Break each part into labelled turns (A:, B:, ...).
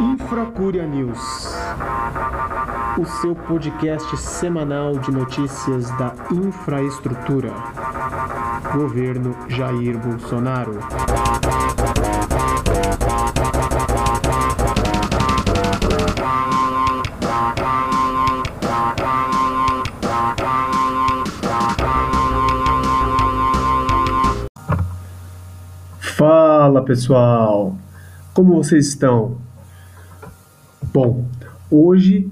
A: Infracúria News, o seu podcast semanal de notícias da infraestrutura. Governo Jair Bolsonaro. Pessoal, como vocês estão? Bom, hoje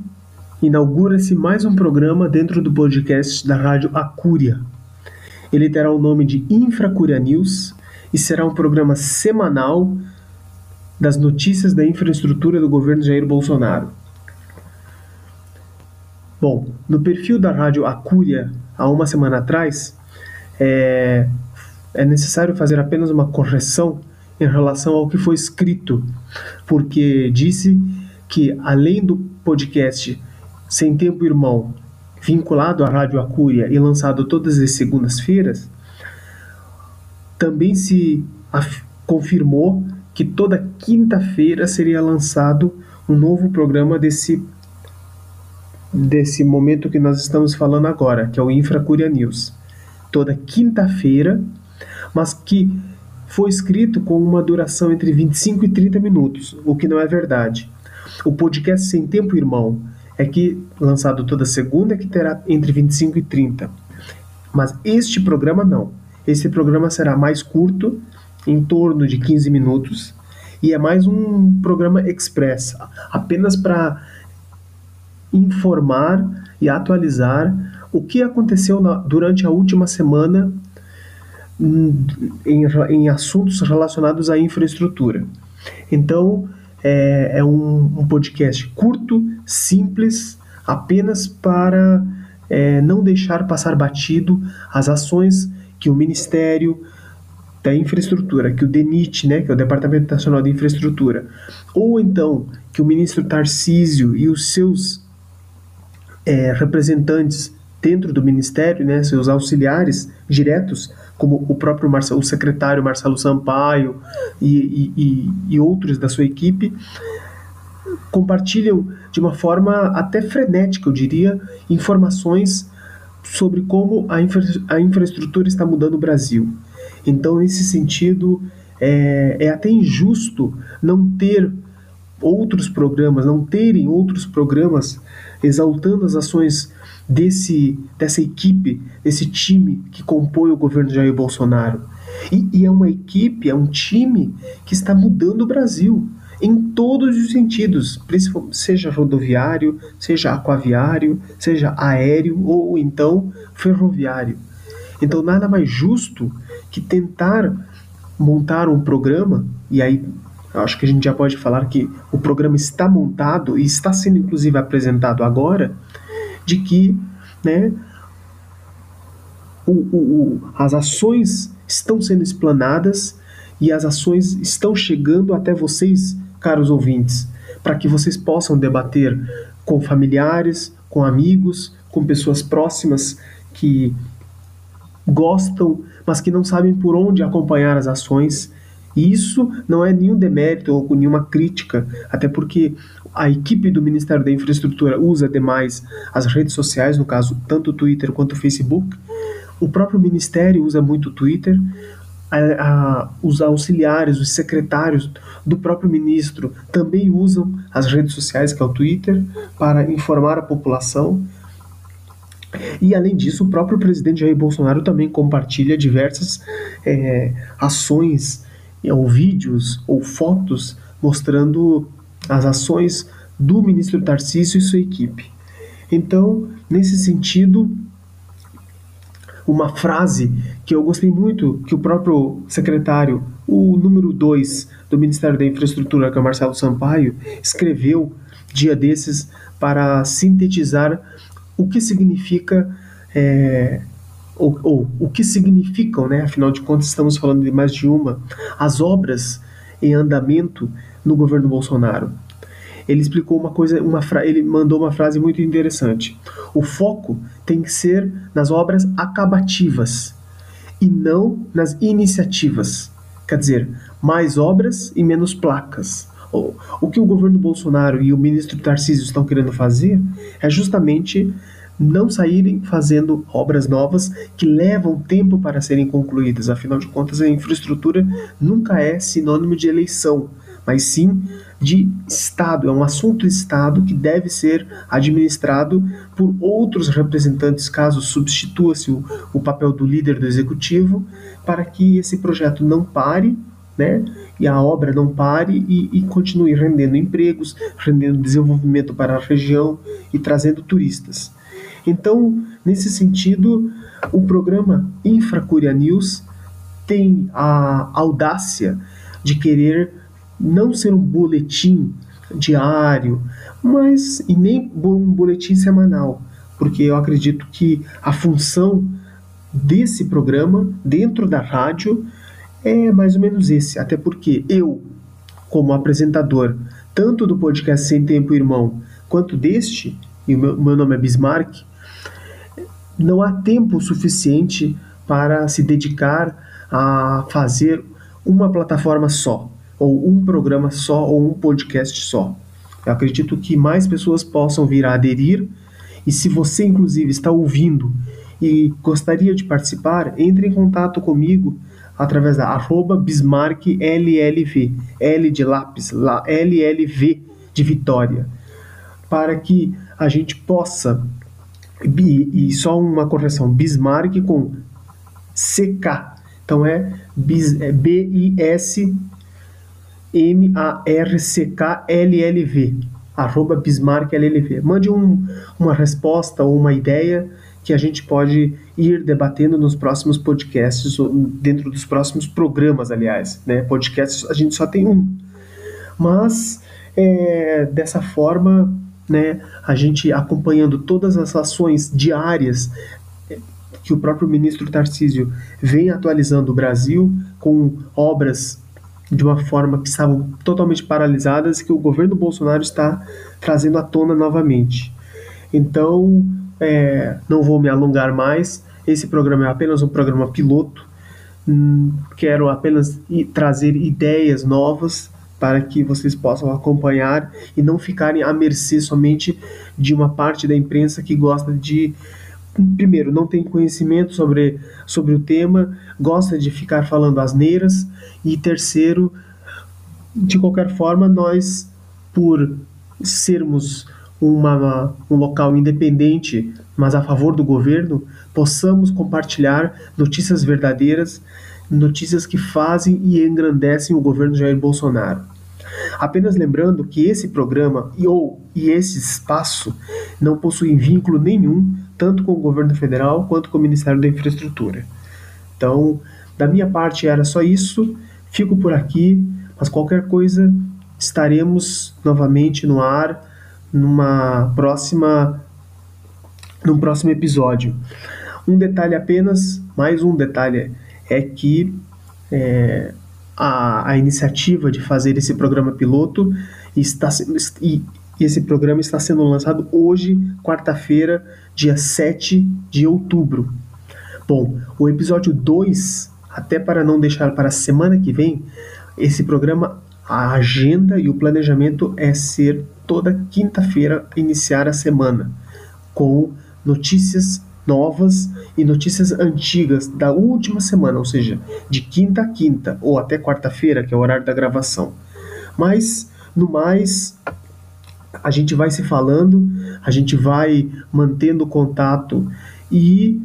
A: inaugura-se mais um programa dentro do podcast da Rádio Acúria. Ele terá o nome de Infracúria News e será um programa semanal das notícias da infraestrutura do governo Jair Bolsonaro. Bom, no perfil da Rádio Acúria, há uma semana atrás, é, é necessário fazer apenas uma correção em relação ao que foi escrito, porque disse que, além do podcast Sem Tempo Irmão, vinculado à Rádio Acúria e lançado todas as segundas-feiras, também se confirmou que toda quinta-feira seria lançado um novo programa desse desse momento que nós estamos falando agora, que é o Infracúria News. Toda quinta-feira, mas que foi escrito com uma duração entre 25 e 30 minutos, o que não é verdade. O podcast Sem Tempo Irmão é que lançado toda segunda que terá entre 25 e 30. Mas este programa não. Este programa será mais curto, em torno de 15 minutos, e é mais um programa express, apenas para informar e atualizar o que aconteceu na, durante a última semana em, em, assuntos relacionados à infraestrutura. Então, é, é um, um, podcast curto, simples, apenas para é, não deixar passar batido as ações que o Ministério da Infraestrutura, que o DENIT, né, que é o Departamento Nacional de Infraestrutura, ou então que o ministro Tarcísio e os seus é, representantes dentro do Ministério, né, seus auxiliares diretos, como o próprio Marcelo, o secretário Marcelo Sampaio e, e, e outros da sua equipe, compartilham de uma forma até frenética, eu diria, informações sobre como a, infra, a infraestrutura está mudando o Brasil. Então, nesse sentido, é, é até injusto não ter outros programas, não terem outros programas exaltando as ações desse, dessa equipe, desse time que compõe o governo de Jair Bolsonaro. E, e, é uma equipe, é um time que está mudando o Brasil em todos os sentidos, seja rodoviário, seja aquaviário, seja aéreo ou então ferroviário. Então nada mais justo que tentar montar um programa, e aí acho que a gente já pode falar que o programa está montado e está sendo inclusive apresentado agora, de que né, o, o, o, as ações estão sendo explanadas e as ações estão chegando até vocês, caros ouvintes, para que vocês possam debater com familiares, com amigos, com pessoas próximas que gostam, mas que não sabem por onde acompanhar as ações e isso não é nenhum demérito ou nenhuma crítica, até porque a equipe do Ministério da Infraestrutura usa demais as redes sociais, no caso, tanto o Twitter quanto o Facebook. O próprio Ministério usa muito o Twitter. A, a, os auxiliares, os secretários do próprio ministro também usam as redes sociais, que é o Twitter, para informar a população. E além disso, o próprio presidente Jair Bolsonaro também compartilha diversas é, ações ou vídeos ou fotos mostrando as ações do ministro Tarcísio e sua equipe. Então, nesse sentido, uma frase que eu gostei muito, que o próprio secretário, o número 2 do Ministério da Infraestrutura, que é o Marcelo Sampaio, escreveu dia desses para sintetizar o que significa é, ou, ou o que significam, né? afinal de contas estamos falando de mais de uma, as obras em andamento no governo Bolsonaro. Ele explicou uma coisa, uma ele mandou uma frase muito interessante. O foco tem que ser nas obras acabativas e não nas iniciativas. Quer dizer, mais obras e menos placas. O que o governo Bolsonaro e o ministro Tarcísio estão querendo fazer é justamente não saírem fazendo obras novas que levam tempo para serem concluídas. Afinal de contas, a infraestrutura nunca é sinônimo de eleição, mas sim de Estado. É um assunto Estado que deve ser administrado por outros representantes, caso substitua-se o, o papel do líder do executivo, para que esse projeto não pare né? E a obra não pare e, e, continue rendendo empregos, rendendo desenvolvimento para a região e trazendo turistas. Então, nesse sentido, o programa Infracuria News tem a audácia de querer não ser um boletim diário, mas e nem um boletim semanal, porque eu acredito que a função desse programa dentro da rádio é mais ou menos esse, até porque eu, como apresentador, tanto do podcast Sem Tempo Irmão, quanto deste, e o meu, meu nome é Bismarck, não há tempo suficiente para se dedicar a fazer uma plataforma só, ou um programa só, ou um podcast só. Eu acredito que mais pessoas possam vir a aderir, e se você, inclusive, está ouvindo e gostaria de participar, entre em contato comigo através da arroba Bismarck LLV, L de lápis, lá, LLV de Vitória, para que a gente possa e, e só uma correção, Bismarck com CK. Então é, é B-I-S-M-A-R-C-K-L-L-V, arroba Bismarck LLV. Mande um, uma resposta ou uma ideia que a gente pode ir debatendo nos próximos podcasts, dentro dos próximos programas, aliás. Né? Podcasts a gente só tem um. Mas, é, dessa forma, né, a gente acompanhando todas as ações diárias é, que o próprio ministro Tarcísio vem atualizando o Brasil com obras de uma forma que estavam totalmente paralisadas e que o governo Bolsonaro está trazendo à tona novamente. Então, é, não vou me alongar mais. Esse programa é apenas um programa piloto. Hum, quero apenas trazer ideias novas para que vocês possam acompanhar e não ficarem à mercê somente de uma parte da imprensa que gosta de primeiro, não tem conhecimento sobre, sobre o tema, gosta de ficar falando asneiras, e terceiro, de qualquer forma, nós, por sermos uma, um local independente, mas a favor do governo, possamos compartilhar notícias verdadeiras, notícias que fazem e engrandecem o governo Jair Bolsonaro. Apenas lembrando que esse programa e, ou, e esse espaço não possuem vínculo nenhum tanto com o governo federal quanto com o Ministério da Infraestrutura. Então, da minha parte era só isso. Fico por aqui, mas qualquer coisa estaremos novamente no ar numa próxima num próximo episódio. Um detalhe apenas, mais um detalhe é que é, a, a iniciativa de fazer esse programa piloto está e esse programa está sendo lançado hoje, quarta-feira, dia 7 de outubro. Bom, o episódio 2, até para não deixar para a semana que vem, esse programa, a agenda e o planejamento é ser toda quinta-feira iniciar a semana com notícias novas e notícias antigas da última semana, ou seja, de quinta a quinta ou até quarta-feira, que é o horário da gravação. Mas, no mais, a gente vai se falando, a gente vai mantendo contato e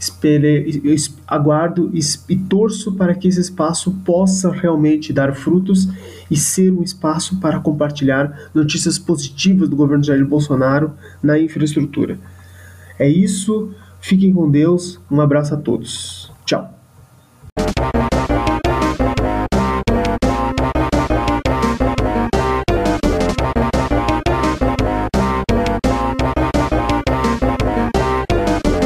A: espere, aguardo e, torço para que esse espaço possa realmente dar frutos e ser um espaço para compartilhar notícias positivas do governo Jair Bolsonaro na infraestrutura. É isso, fiquem com Deus, um abraço a todos. Tchau.